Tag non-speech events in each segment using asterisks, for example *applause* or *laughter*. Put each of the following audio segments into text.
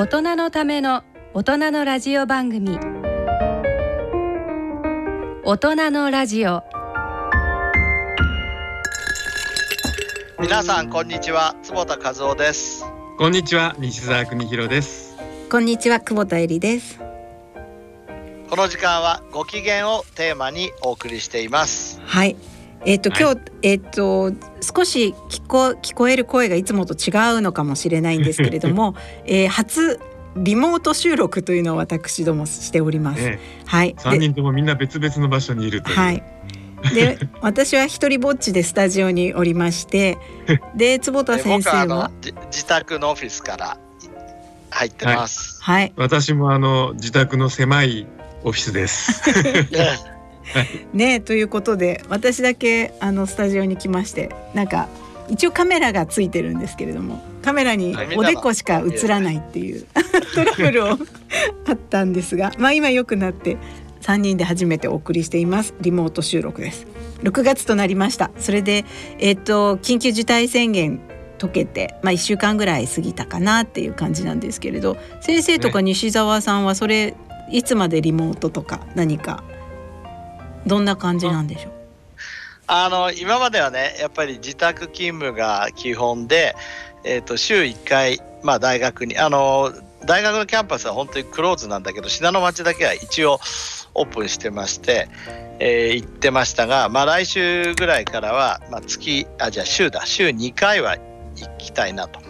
大人のための大人のラジオ番組。大人のラジオ。皆さんこんにちは。坪田和夫です。こんにちは西澤邦弘です。こんにちは久保田恵里です。この時間はご機嫌をテーマにお送りしています。はいえっ、と、今日えっ、と少し聞こ聞こえる声がいつもと違うのかもしれないんですけれども、*laughs* えー、初リモート収録というのを私どもしております。ねはい。三人ともみんな別々の場所にいるという。はい。で私は一人ぼっちでスタジオにおりまして *laughs* で坪田で先生僕は自宅のオフィスから入ってます、はい。私もあの自宅の狭いオフィスです *laughs* *laughs* ねということで私だけあのスタジオに来ましてなんか一応カメラがついてるんですけれどもカメラにはいおでこしか映らないっていう *laughs* トラブルを *laughs* あったんですがまあ今良くなって3人で初めてお送りしていますリモート収録です。6月となりました。それでえっ、と緊急事態宣言解けてまあ1週間ぐらい過ぎたかなっていう感じなんですけれど先生とか西澤さんはそれいつまでリモートとか何かどんな感じなんでしょう？あの今まではねやっぱり自宅勤務が基本で、えー、と週1回、まあ、大学にあの大学のキャンパスは本当にクローズなんだけど信濃町だけは一応オープンしてまして、えー行ってましたが、まあ、来週ぐらいからは、まあ、月あじゃあ週だ週2回は行きたいなと。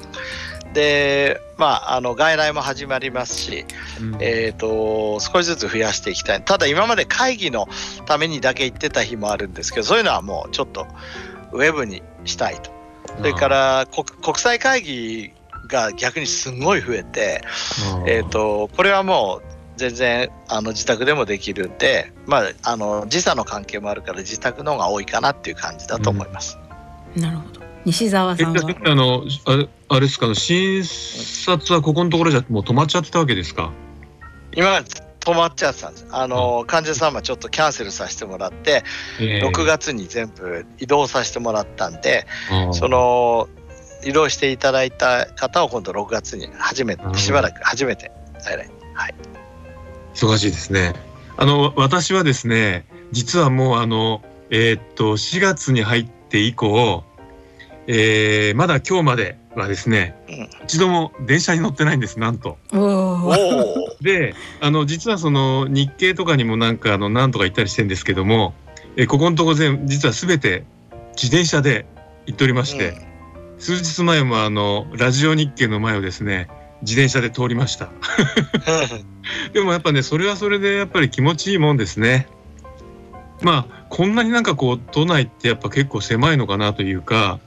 でまああの外来も始まりますし、うん。えー、と少しずつ増やしていきたい。ただ今まで会議のためにだけ行ってた日もあるんですけどそういうのはもうちょっとウェブにしたいと。それから国国際会議が逆にすごい増えて、えー、とこれはもう全然あの自宅でもできるんで、まあ、あの時差の関係もあるから自宅の方が多いかなっていう感じだと思います。なるほど西澤えさんは？ああのあれあれですかあの診察はここのところじゃもう止まっちゃってたわけですか？今まで止まっちゃってたんです。あの患者さんはちょっとキャンセルさせてもらってえー6月に全部移動させてもらったんであーその移動していただいた方を今度6月に初めてしばらく初めてはい。忙しいですね。あの私はですね実はもうあのえーっと4月に入って以降えーまだ今日まではですね、うん一度も電車に乗ってないんですなんと。であの実はその日経とかにもなんかあのなんとか行ったりしてるんですけども、えここのとこ全実は全て自転車で行っておりまして、数日前もあのラジオ日経の前をですね自転車で通りました。*laughs* でもやっぱねそれはそれでやっぱり気持ちいいもんですね。まあこんなになんかこう都内ってやっぱ結構狭いのかなというか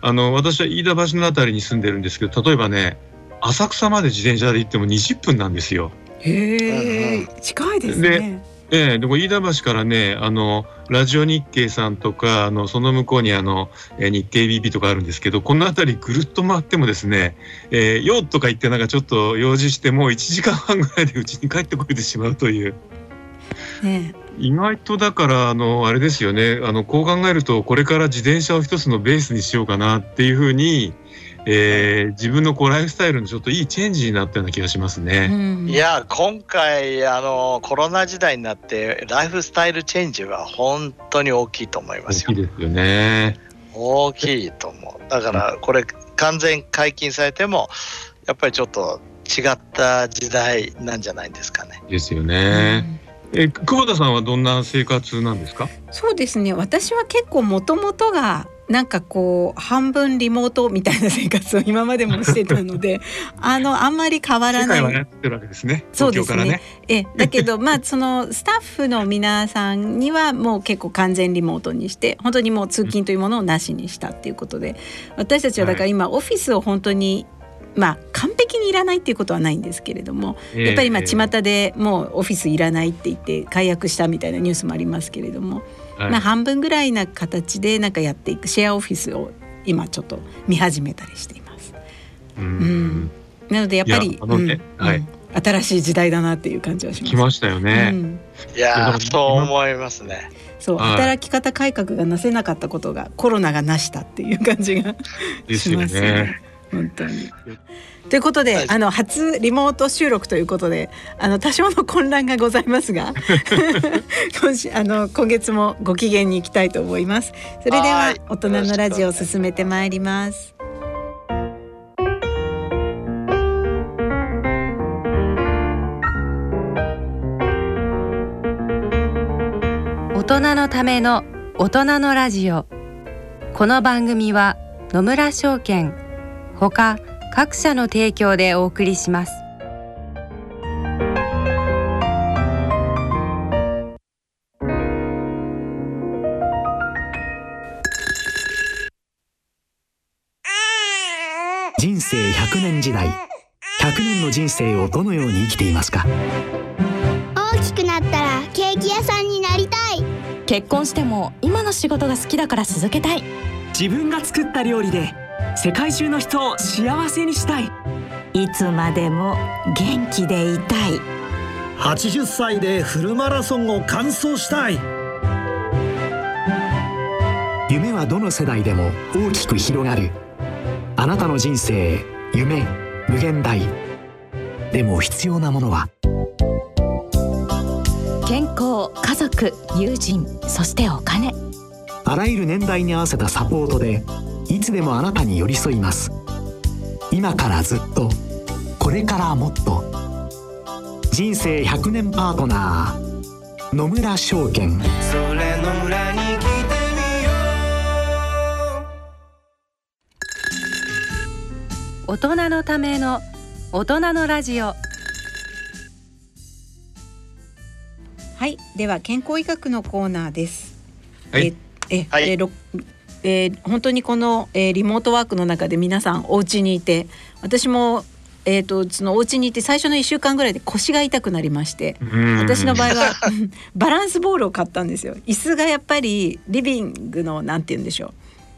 あの私は飯田橋のあたりに住んでるんですけど例えばね浅草まで自転車で行っても20分なんですよ。へうんえ近いですね。ええでも飯田橋からねあのラジオ日経さんとかあのその向こうにあの、えー日経 BB とかあるんですけどこの辺りぐるっと回ってもですね「えー、よっ」とか言ってなんかちょっと用事してもう1時間半ぐらいでうちに帰ってこれてしまうという。ね意外とだからあのあれですよねあのこう考えるとこれから自転車を一つのベースにしようかなっていうふうに、えー自分のこうライフスタイルのちょっといいチェンジになったような気がしますうね。んいや今回あのコロナ時代になってライフスタイルチェンジは本当に大きいと思いま大すよきいですよね。大きいと思うだからこれ完全解禁されてもやっぱりちょっと違った時代なんじゃないですかねですようね。んえ久保田さんはどんな生活なんですか？そうですね。私は結構もともとがなんかこう半分リモートみたいな生活を今までもしてたので *laughs* あのあんまり変わら世ない。界はやってるわけですね。そうですね。ね。えだけどまあそのスタッフの皆さんにはもう結構完全リモートにして本当にもう通勤というものをなしにしたっていうことで私たちはだから今オフィスを本当にまあ完璧にいらないっていうことはないんですけれどもやっぱり今巷でもうオフィスいらないって言って解約したみたいなニュースもありますけれども、はい。まあ半分ぐらいな形でなんかやっていくシェアオフィスを今ちょっと見始めたりしています。ううん。ん、なのでやっぱりはいうん。新しい時代だなっていう感じはします。来ましたよね。うん。いやそう思いますね。そう、はい。働き方改革がなせなかったことがコロナがなしたっていう感じがですよしますね。本当に。ということで、はいあの初リモート収録ということで、あの多少の混乱がございますが、*laughs* 今週あの今月もご機嫌に行きたいと思います。それでははい大人のラジオを進めてまいります。大人のための大人のラジオこの番組は野村証券ほか各社の提供でお送りします。人生100年時代。100年の人生をどのように生きていますか？大きくなったらケーキ屋さんになりたい。結婚しても今の仕事が好きだから続けたい。自分が作った料理で世界中の人を幸せにしたい。いつまでも元気でいたい。80歳でフルマラソンを完走したい。夢はどの世代でも大きく広がる。あなたの人生夢無限大。でも必要なものは。健康家族友人そしてお金。あらゆる年代に合わせたサポートでいつでもあなたに寄り添います。今からずっとこれからもっと人生100年パートナー野村証券。それの裏に来てみよ大人のための大人のラジオ。はい、では健康医学のコーナーです。はい。ええ、はいえー本当にこの、えーリモートワークの中で皆さんお家にいて、私もえっ、とそのお家にいて最初の一週間ぐらいで腰が痛くなりまして、私の場合は *laughs* バランスボールを買ったんですよ。椅子がやっぱりリビングのなんて言うんでしょう。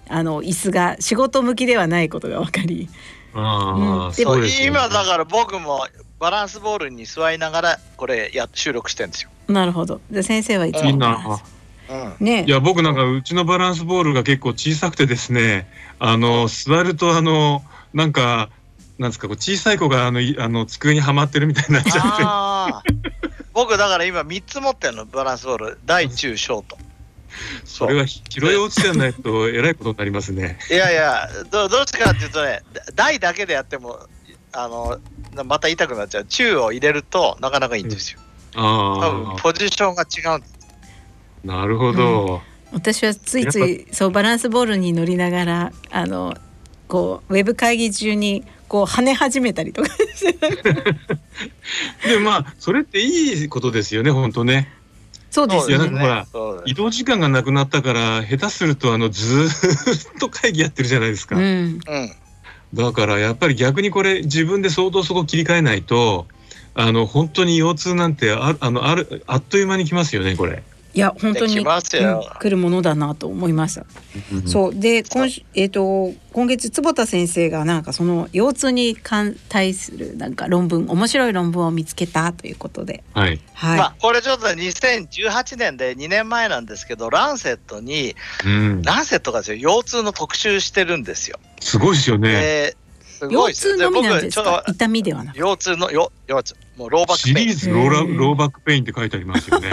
あの椅子が仕事向きではないことが分かり、ああ、うんで今だから僕もバランスボールに座りながらこれや収録してるんですよ。なるほど。で先生はいつもいいな。うん、ね。いや僕なんかうちのバランスボールが結構小さくてですねあの座るとあのなんかなんですかこう小さい子があのいあの机にはまってるみたいになっちゃって。僕だから今3つ持ってるのバランスボール。大中小と。*laughs* それは拾い落ちてないとえらいことになりますね。いやいやどどっちかっていうとね大だけでやってもあのまた痛くなっちゃう。中を入れるとなかなかいいんですよ。多分あポジションが違うんです。あなるほど。私はついついそうバランスボールに乗りながらあのこうウェブ会議中にこう跳ね始めたりとか *laughs* でまあそれっていいことですよね本当ね。そうですよねほら移動時間がなくなったから下手するとあのずーっと会議やってるじゃないですか。うんうんだからやっぱり逆にこれ自分で相当そこ切り替えないとあの本当に腰痛なんてああのあるあっという間に来ますよねこれ。いや本当にうん来るものだなと思いました。そうで今週えっ、と今月坪田先生がなんかその腰痛に関対するなんか論文面白い論文を見つけたということで、はい。はい。まあこれちょっと2018年で2年前なんですけどランセットにうん。ランセットがですよ腰痛の特集してるんですよ。すごいですよね。ですごいですよ腰痛のみなんですちょっとか痛みではなく腰痛のよ腰痛もう low back pain。リーズローラうん low back pain って書いてありますよね。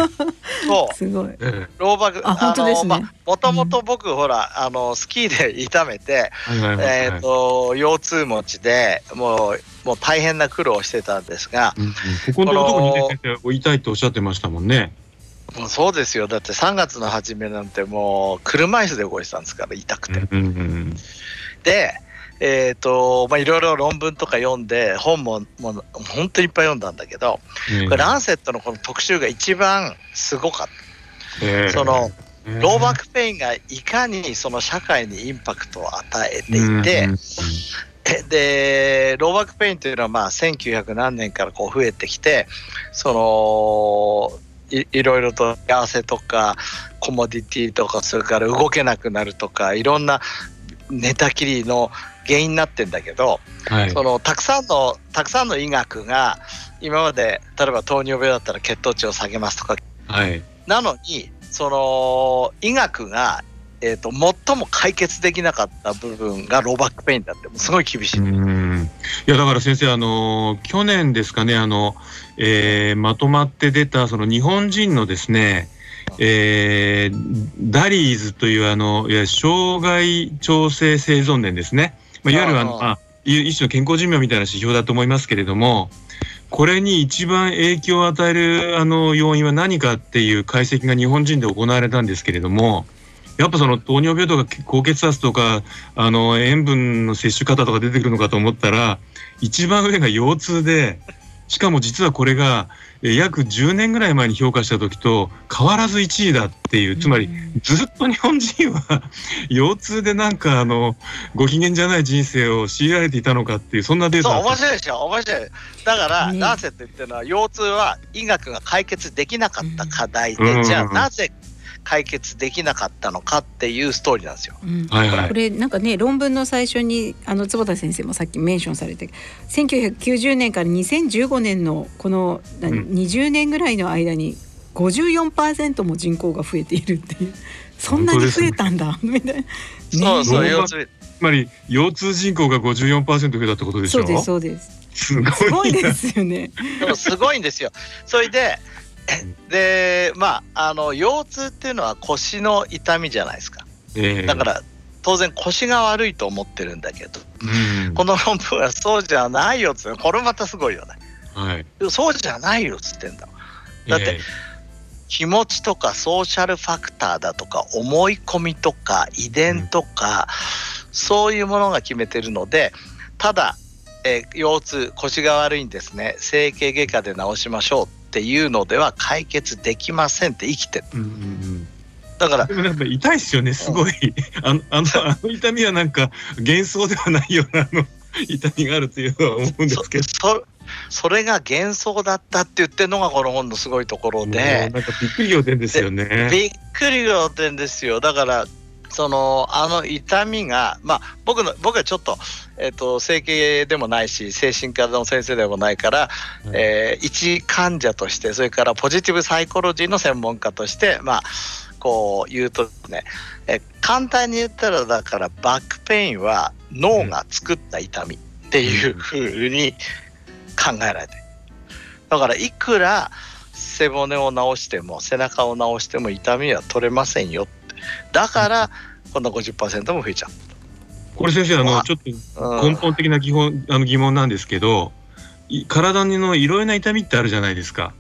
そう。すごい。えローバックあ本当ですね。もともと僕、ほらあのスキーで *laughs* 痛めて、えはいはいはい。えっ、と腰痛持ちでもうもう大変な苦労をしてたんですが、うんうん。ここのとこにね先生痛いっておっしゃってましたもんね。もうそうですよ。だって3月の初めなんてもう車椅子で動いてたんですから痛くて。うんうんうん。でえっ、とまあいろいろ論文とか読んで本ももう本当にいっぱい読んだんだけど、ええこれランセットのこの特集が一番すごかっええ。た。そのええ low back pain がいかにその社会にインパクトを与えていて、で low back pain というのはまあ1900何年からこう増えてきてそのいいろいろと幸せとか comorbidity とかそれから動けなくなるとかいろんな寝たきりの原因になってんだけど、はい。そのたくさんのたくさんの医学が今まで例えば糖尿病だったら血糖値を下げますとかはい。なのにその医学がえーと、最も解決できなかった部分が low back pain だってすごい厳しい。うんいやだから先生あの去年ですかねあの、えー、まとまって出たその日本人のですねえー、 DALYs というあのいや障害調整生存年ですね、まあ、いわゆるあのあ一種の健康寿命みたいな指標だと思いますけれどもこれに一番影響を与えるあの要因は何かっていう解析が日本人で行われたんですけれどもやっぱその糖尿病とか高血圧とかあの塩分の摂取方とか出てくるのかと思ったら一番上が腰痛でしかも実はこれが約10年ぐらい前に評価した時と変わらず1位だっていうつまりずっと日本人は *laughs* 腰痛でなんかあのご機嫌じゃない人生を強いられていたのかっていうそんなデータ。そう面白いでしょ？面白い。だから、なぜって言ってるのは腰痛は医学が解決できなかった課題で、じゃあなぜ解決できなかったのかっていうストーリーなんですよ。うん。はいはい、これなんかね論文の最初にあの坪田先生もさっきメンションされて1990年から2015年のこの、うん、20年ぐらいの間に54%も人口が増えているっていう。そんなに増えたんだ、みたいな。そうそう腰痛つまり腰痛人口が54%増えたってことでしょ？そうですそうです。すごいですよね。でもすごいんですよ。それで *laughs* でまああの腰痛っていうのは腰の痛みじゃないですか、えー、だから当然腰が悪いと思ってるんだけど、うん、この論文はそうじゃないよっつってこれまたすごいよね、はい、そうじゃないよっつってんだ。だって、えー、気持ちとかソーシャルファクターだとか思い込みとか遺伝とか、うん、そういうものが決めてるのでただ、えー、腰痛腰が悪いんですね。整形外科で治しましょうっていうのでは解決できませんって生きてる。うんうんうん。だからでもやっぱ痛いですよねすごい、あのあのあの痛みはなんか幻想ではないようなあの *laughs* 痛みがあるというのは思うんですけど。そそれが幻想だったって言ってるのがこの本のすごいところで。なんかびっくり仰天ですよね。びっくり仰天ですよ。だからそのあの痛みが、まあ、僕の僕はちょっと,、えーと、整形でもないし精神科の先生でもないから、はい、えー、一患者としてそれからポジティブサイコロジーの専門家として、まあ、こう言うとね、え簡単に言ったらだから back pain は脳が作った痛みっていうふうに考えられてる。だからいくら背骨を治しても背中を治しても痛みは取れませんよだからこんな50%も増えちゃう。これ先生あのちょっと根本的な疑問あの疑問なんですけど体のいろいろな痛みってあるじゃないですか。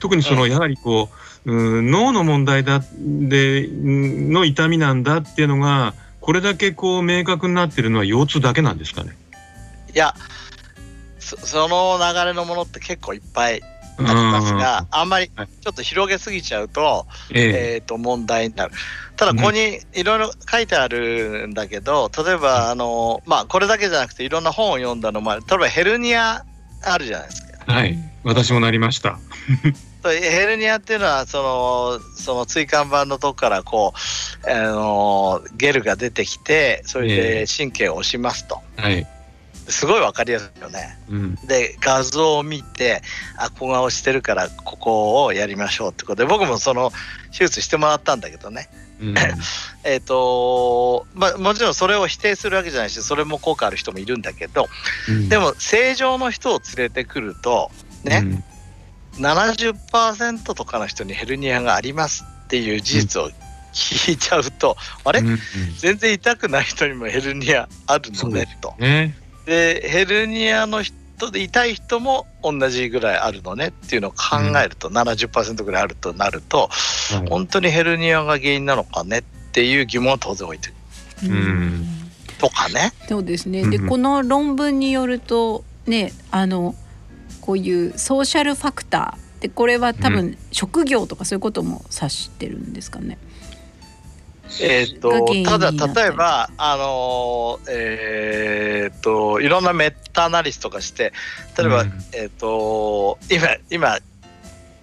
特にそのやはりこう、うん、脳の問題だでの痛みなんだっていうのがこれだけこう明確になってるのは腰痛だけなんですかね？いやその流れのものって結構いっぱいありますが、あんまりちょっと広げすぎちゃうと、えー、と問題になる。ただここにいろいろ書いてあるんだけど、例えばあのまあこれだけじゃなくていろんな本を読んだのも例えばヘルニアあるじゃないですか。はい、私もなりました。*laughs* ヘルニアっていうのはそのその椎間板のとこからこうあのゲルが出てきてそれで神経を押しますと。はい。すごい分かりやすいよね。うん、で画像を見てあここが押してるからここをやりましょうってこと。で僕もその手術してもらったんだけどね。うん、*laughs* えっとまあもちろんそれを否定するわけじゃないしそれも効果ある人もいるんだけど、うん、でも正常の人を連れてくるとね、うん、70%とかの人にヘルニアがありますっていう事実を聞いちゃうと、あれ、うん。うん、全然痛くない人にもヘルニアあるのねと。ねでヘルニアの人で痛い人も同じぐらいあるのねっていうのを考えると、うん、70%ぐらいあるとなると、うん、本当にヘルニアが原因なのかねっていう疑問は当然置いてる。うん。とかね。そうですね。でこの論文によるとねあのこういうソーシャルファクター。でこれは多分職業とかそういうことも指してるんですかね。えーと、ただ例えばあのー、えーと、いろんなメタアナリストがして例えば、うん、えーと、今今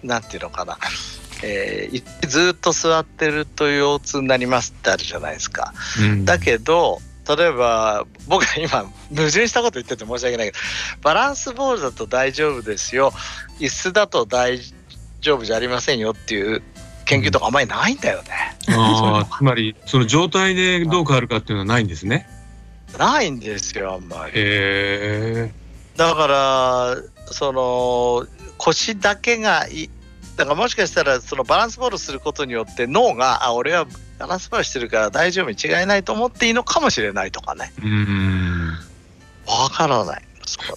なんていうのかな、*laughs* えー、ずっと座ってると腰痛になりますってあるじゃないですか。うん、だけど例えば僕は今矛盾したこと言ってて申し訳ないけどバランスボールだと大丈夫ですよ。椅子だと大丈夫じゃありませんよっていう研究とかあんまりないんだよね。*laughs* ああ、つまりその状態でどう変わるかっていうのはないんですね？ないんですよあんまり。へえ。だからその腰だけがいだからもしかしたらそのバランスボールすることによって脳があ俺はバランスボールしてるから大丈夫に違いないと思っていいのかもしれないとかねうん。わからない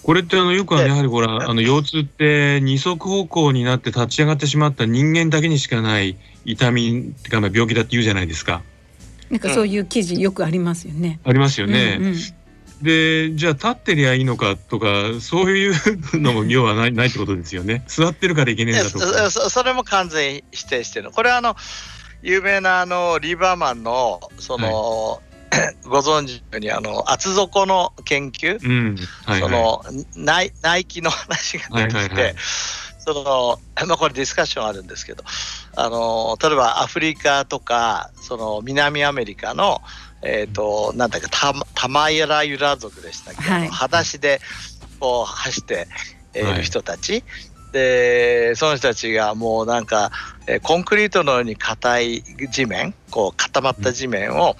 これってあのよくあのでやはりほらあの腰痛って二足歩行になって立ち上がってしまった人間だけにしかない痛みっていうかまあ病気だって言うじゃないですか。なんかそういう記事よくありますよね。ありますよね。うんうんでじゃあ立ってりゃいいのかとかそういうのも *laughs* 要はないないってことですよね。座ってるからいけねえんでだとか。そそれも完全に否定してるのこれはあの有名なあのリーバーマンのその、*coughs* ご存知のようにあの厚底の研究、うん。はいはそのナイナイキの話が出てきて、はいはいはい。そのまあこれディスカッションあるんですけどあの例えばアフリカとかその南アメリカのえっ、となんだっけタマタマヤラユラ族でしたっけ、はい。裸足でこう走っていはいる人たち、でその人たちがもうなんか、えーコンクリートのように硬い地面こう固まった地面を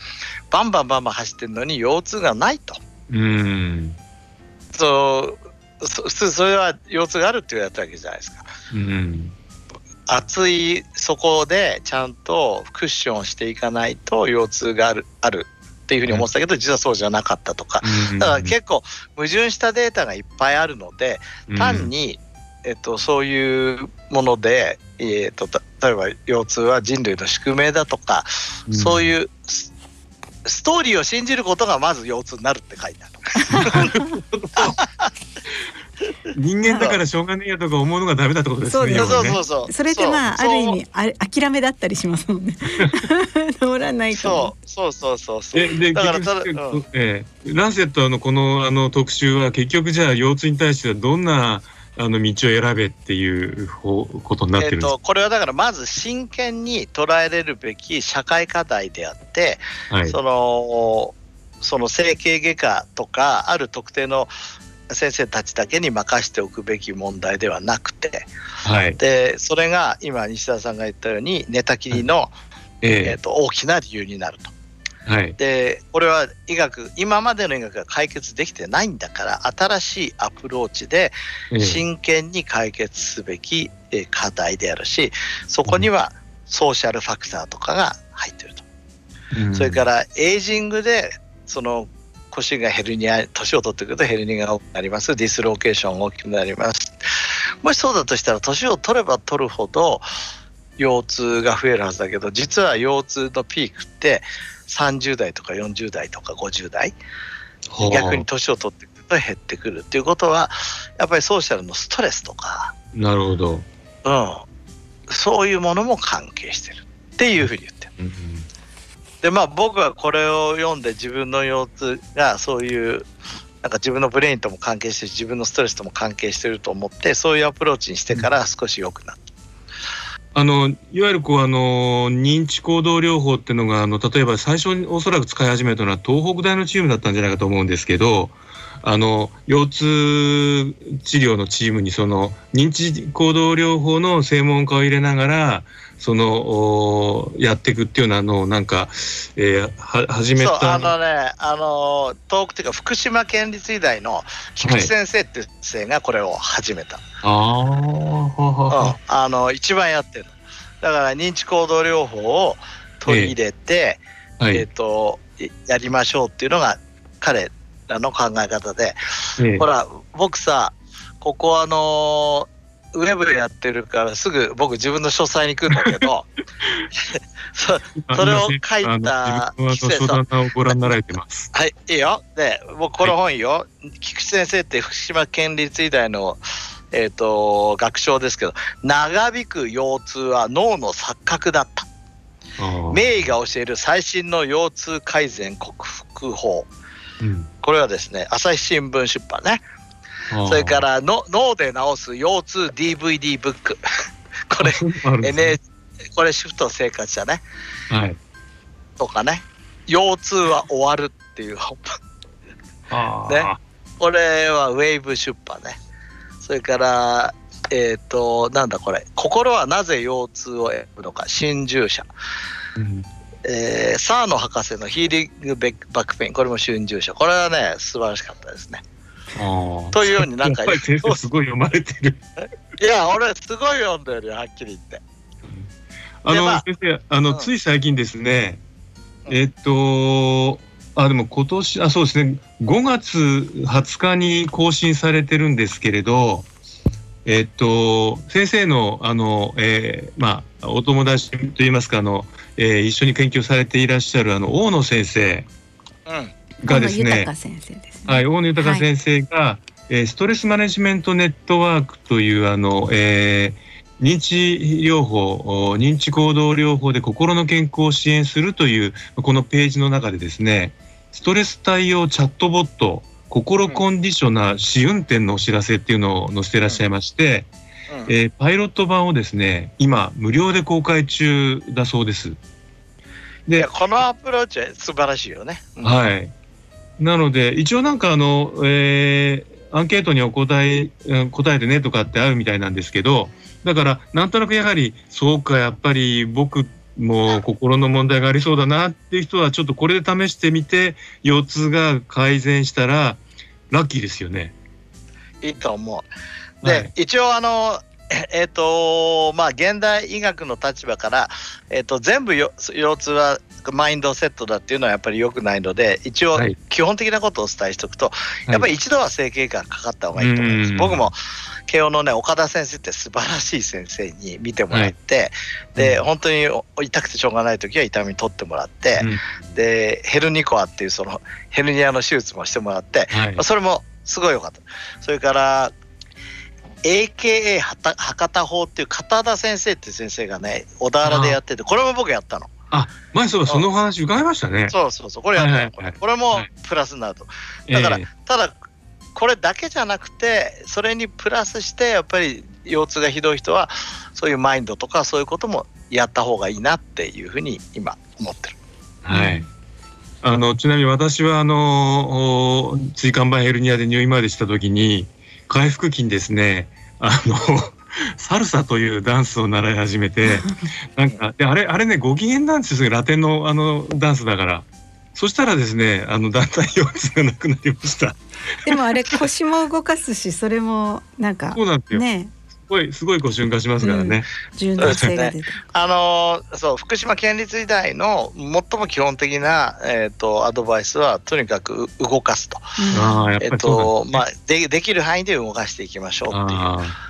バンバンバンバン走ってるのに腰痛がないと。い。うん。そうそ普通それは腰痛があるって言われたわけじゃないですか。うん。厚い底でちゃんとクッションをしていかないと腰痛があるあるっていうふうに思ってたけど、実はそうじゃなかったとかうんだから結構矛盾したデータがいっぱいあるので単に、えっと、そういうもので、えっと、た例えば腰痛は人類の宿命だとか、うんそういうスストーリーを信じることがまず腰痛になるって書いてある。*laughs* 人間だからしょうがねえやとか思うのがダメだってことですね。そうそうそうそうそれってまああそうる意味あ諦めだったりしますもんね。*laughs* 治らないかも。そうそうそうそうそうえでだから結ただ局、ええランセットのこのあの特集は結局じゃあ腰痛に対してはどんなあの道を選べっていう方ことになってるんですとこれはだからまず真剣に捉えれるべき社会課題であって、か。はい。そのその整形外科とかある特定の先生たちだけに任しておくべき問題ではなくてはい。でそれが今西田さんが言ったように寝たきりの、ええっと大きな理由になると。えはい。でこれは医学今までの医学が解決できてないんだから新しいアプローチでええ。真剣に解決すべきえー課題であるしそこには social factor とかが入ってると、うん。それからエイジングでその腰がヘルニア年を取ってくるとヘルニアが多くなります。 dislocation が大きくなります。もしそうだとしたら年を取れば取るほど腰痛が増えるはずだけど実は腰痛のピークって30代とか40代とか50代はあ逆に年を取ってくると減ってくるっていうことはやっぱりソーシャルのストレスとか、なるほど。うん、そういうものも関係してるっていうふうに言ってる。うんでまあ僕はこれを読んで自分の腰痛がそういうなんか自分のブレインとも関係してる自分のストレスとも関係してると思ってそういうアプローチにしてから少し良くなった。あのいわゆるこうあの認知行動療法っていうのがあの例えば最初におそらく使い始めたのは東北大のチームだったんじゃないかと思うんですけどあの腰痛治療のチームにその認知行動療法の専門家を入れながらそのおやっていくっていうようなのをなんか、えーは始めそうたあのねあの東北っていうか福島県立医大の菊池先生っていう先生がこれを始めた。あーはははうん、あの一番やってるだから認知行動療法を取り入れて、えっ、はい、といやりましょうっていうのが彼らの考え方で、ええ。ほら僕さここあのウェブでやってるからすぐ僕自分の書斎に来るんだけど *laughs* そそれを書いたあの自分はあの書棚をご覧になられてます。はいいいよで僕この本いいよ、菊池先生って福島県立医大のえー、と学長ですけど長引く腰痛は脳の錯覚だった名医が教える最新の腰痛改善克服法うんこれはですね朝日新聞出版ねそれからの脳で治す腰痛 DVD ブック。*laughs* これね。NH これシフト生活者ね？はい。とかね。腰痛は終わるっていう本。*laughs* ね。これはウェーブ出版ね。それからえっ、と、なんだこれ、心はなぜ腰痛を選ぶのか、新従者。うん。えーサーノ博士のヒーリングバックペイン、これも春秋者。これはね、素晴らしかったですね。というようになんかやっぱり先生すごい読まれてる。いや、俺、すごい読んでるよ、はっきり言って。あの、でまあ先生、あの、うんつい最近ですね、うんえっと、あ、でも今年、あ、そうですね、5月20日に更新されてるんですけれど、えっと、先生の、あの、えーまあ、お友達といいますか、あの、えー一緒に研究されていらっしゃる、あの、大野先生うん。がですね。はい、大野豊先生が、えーストレスマネジメントネットワークというあの、えー認知療法お認知行動療法で心の健康を支援するというこのページの中でですねストレス対応チャットボット心コンディショナー試運転のお知らせっていうのを載せていらっしゃいまして、うんえーパイロット版をですね今無料で公開中だそうです。いや、このアプローチは素晴らしいよね。うんはい。なので、一応なんかあの、えーアンケートにお答え、うん答えてねとかってあるみたいなんですけど、だから、なんとなくやはり、そうか、やっぱり僕も心の問題がありそうだなっていう人は、ちょっとこれで試してみて、腰痛が改善したら、ラッキーですよね。いいと思う。で、はい一応あの、えっ、とまあ現代医学の立場から、えっと全部よ腰痛はマインドセットだっていうのはやっぱり良くないので一応はい基本的なことをお伝えしておくと、やっぱり一度は整形外科かかった方がいいと思います。うん僕も慶応のね岡田先生って素晴らしい先生に見てもらって、で、本当に痛くてしょうがない時は痛み取ってもらって、でヘルニコアっていうそのヘルニアの手術もしてもらって、はいまあ。それもすごい良かった。それから、AKA 博多法っていう片田先生っていう先生がね、小田原でやってて、これも僕やったの。前そうそのお話伺いましたね。そうそうそう、これやったの、はいはいはいこれもはいプラスになると。だからえーただ、これだけじゃなくて、それにプラスして、やっぱり腰痛がひどい人は、そういうマインドとかそういうこともやった方がいいなっていうふうに今思ってる。はい。あのちなみに私はあのお椎間板ヘルニアで入院までした時に回復期にですねあのサルサというダンスを習い始めて *laughs* なんかであれあれねご機嫌なんですよラテンのあのダンスだから。そしたらですねあのだんだん腰痛がなくなりました。でもあれ腰も動かすし、それもなんかそうなんですよ。ね、すごいすごいご瞬間しますからね。柔軟性が出て。あのーそう福島県立医大の最も基本的な、えー、とアドバイスはとにかくう動かすと,、ああやっえっとまあ、でできる範囲で動かしていきましょうっていう。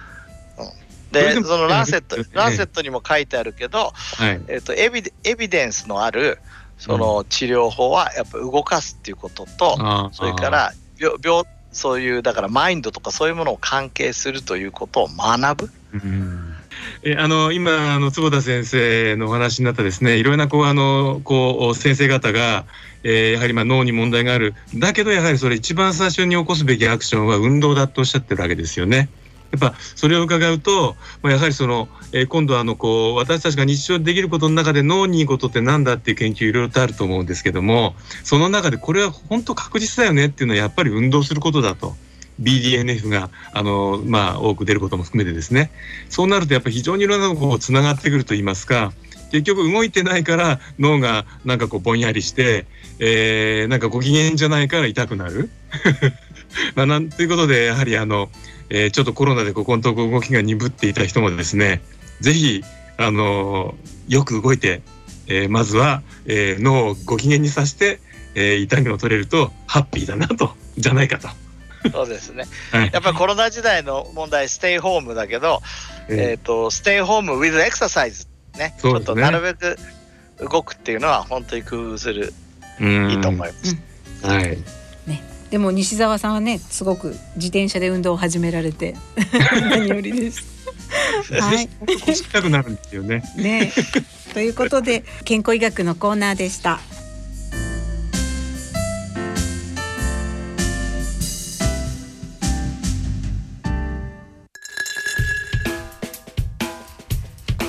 あでそのランセットええ。ランセットにも書いてあるけど、あはい。えっとエビデエビデンスのあるその治療法はやっぱ動かすっていうことと、あー。それから病病そういうだからマインドとかそういうものを関係するということを学ぶ。うん。えあの今あの坪田先生のお話になったですねいろいろなこうあのこう先生方が、えーやはりまあ脳に問題がある。だけどやはりそれ一番最初に起こすべきアクションは運動だとおっしゃってるわけですよね。やっぱそれを伺うと、まあ、やはりその、えー今度はあのこう私たちが日常でできることの中で脳にいいことってなんだっていう研究いろいろとあると思うんですけどもその中でこれは本当確実だよねっていうのはやっぱり運動することだと BDNF があの、まあ、多く出ることも含めてですねそうなるとやっぱり非常にいろんなこうつながってくると言いますか結局動いてないから脳がなんかこうぼんやりして、えーなんかご機嫌じゃないから痛くなる。*laughs* まあ、なんということでやはりあの、えーちょっとコロナでここのとこ動きが鈍っていた人もですねぜひあのよく動いて、えーまずは、えー脳をご機嫌にさせて、えー痛みを取れるとハッピーだなとじゃないかと。そうですね。はいやっぱりコロナ時代の問題、ステイホームだけど、えっ、と、ステイホーム with exercise ね。ちそうですねょっとなるべく動くっていうのは本当に工夫する、うんいいと思います。はいでも西澤さんはね、すごく自転車で運動を始められて *laughs* 何よりです。はい。腰痛くなるんですよね。ね。ということで健康医学のコーナーでした。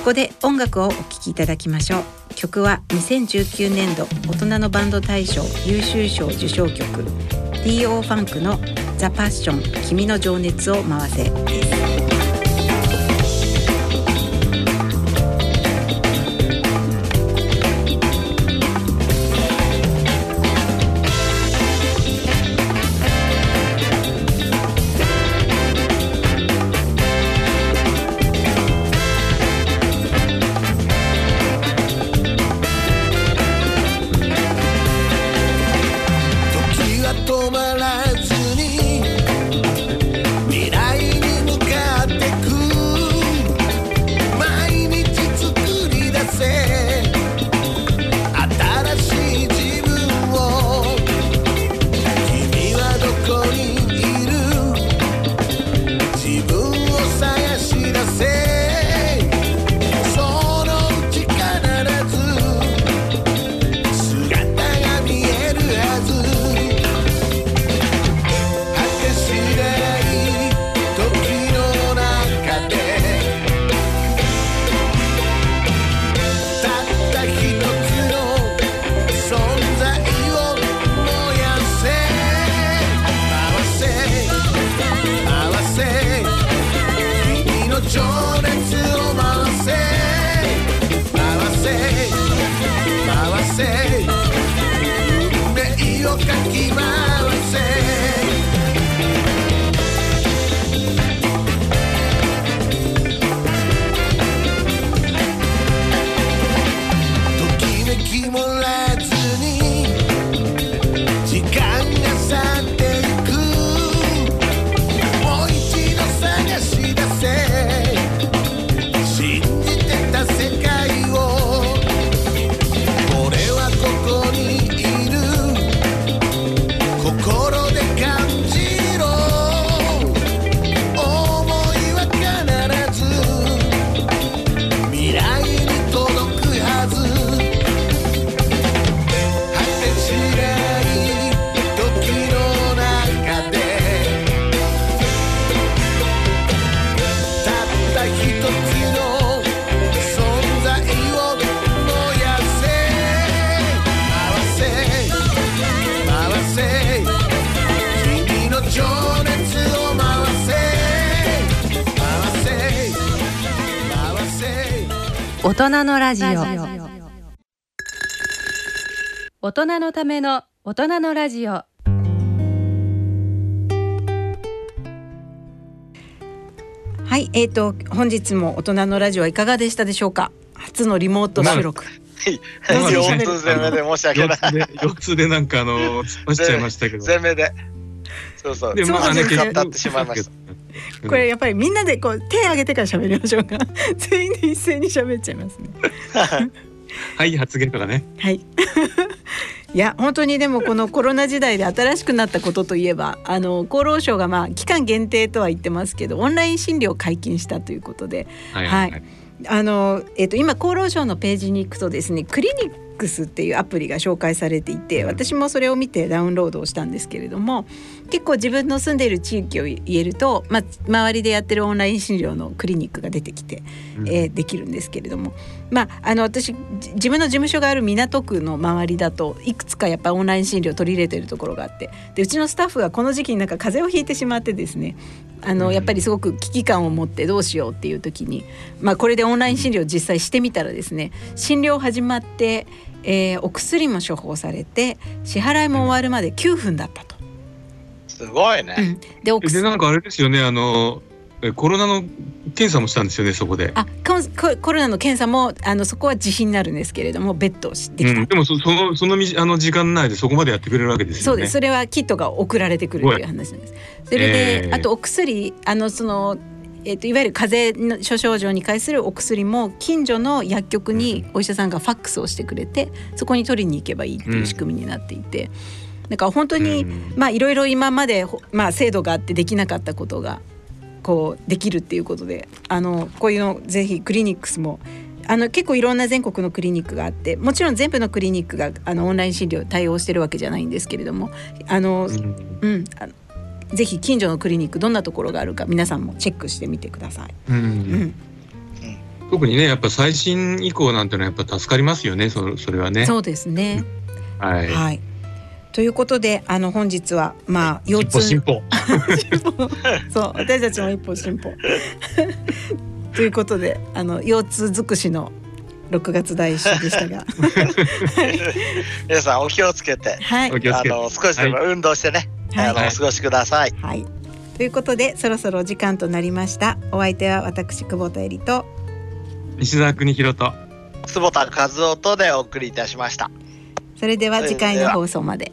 ここで音楽をお聴きいただきましょう曲は2019年度大人のバンド大賞優秀賞受賞曲 T.O. ファンクの「ザ・パッション君の情熱を回せ」です大人のラジオ。大人のための大人のラジオ。はい、えーと本日も大人のラジオはいかがでしたでしょうか？初のリモート収録。はい。四つ攻めで申し訳ない。四つで四つでなんかあの突っ走っちゃいましたけど。攻めで。そうそう。でまあねそうですね語ってしまいました。うんこれやっぱりみんなでこう手挙げてから喋りましょうか。*laughs* 全員で一斉に喋っちゃいますね。*laughs* はい発言とかね。はい。*laughs* いや本当にでもこのコロナ時代で新しくなったことといえばあの厚労省がまあ期間限定とは言ってますけどオンライン診療を解禁したということではいはいはい。あの、えっと今厚労省のページに行くとですねクリニックスっていうアプリが紹介されていて私もそれを見てダウンロードをしたんですけれども結構自分の住んでいる地域を言えると、まあ、周りでやってるオンライン診療のクリニックが出てきて、えーできるんですけれども、まあ、あの私じ自分の事務所がある港区の周りだといくつかやっぱオンライン診療を取り入れているところがあってでうちのスタッフがこの時期になんか風邪をひいてしまってですねあのやっぱりすごく危機感を持ってどうしようっていう時に、まあ、これでオンライン診療を実際してみたらですね診療始まって、えーお薬も処方されて支払いも終わるまで9分だったと。すごいね、うん。でおで薬なんかあれですよねあのえコロナの検査もしたんですよねそこで。あコロナの検査もあのそこは自費になるんですけれどもベッドできた、うん、でもそそのそのみあの時間内でそこまでやってくれるわけですよね。そうです。それはキットが送られてくるという話なんです。それで、えー。あとお薬あのそのえー、といわゆる風邪の諸症状に関するお薬も近所の薬局にお医者さんがファックスをしてくれてそこに取りに行けばいいっていう仕組みになっていて、だから本当に、うんまあいろいろ今までほまあ制度があってできなかったことがこうできるっていうことであのこういうのぜひクリニックスもあの結構いろんな全国のクリニックがあってもちろん全部のクリニックがあのオンライン診療対応してるわけじゃないんですけれどもあの、うんうん、あのぜひ近所のクリニックどんなところがあるか皆さんもチェックしてみてください。うんうん、特にねやっぱ最新以降なんてのはやっぱ助かりますよねそそれはね。そうですね。はい。はい。ということであの本日はまあ腰一歩痛進歩。*laughs* そう私たちも一歩進歩。*laughs* ということであの腰痛尽くしの6月第一週でしたが。*laughs* 皆さんお気をつけて。はい。あの少しでも運動してね、はい。あのお過ごしください。はい。ということでそろそろお時間となりました。お相手は私久保田恵里と。西澤邦弘と。坪田和夫とでお送りいたしました。それでは次回の放送まで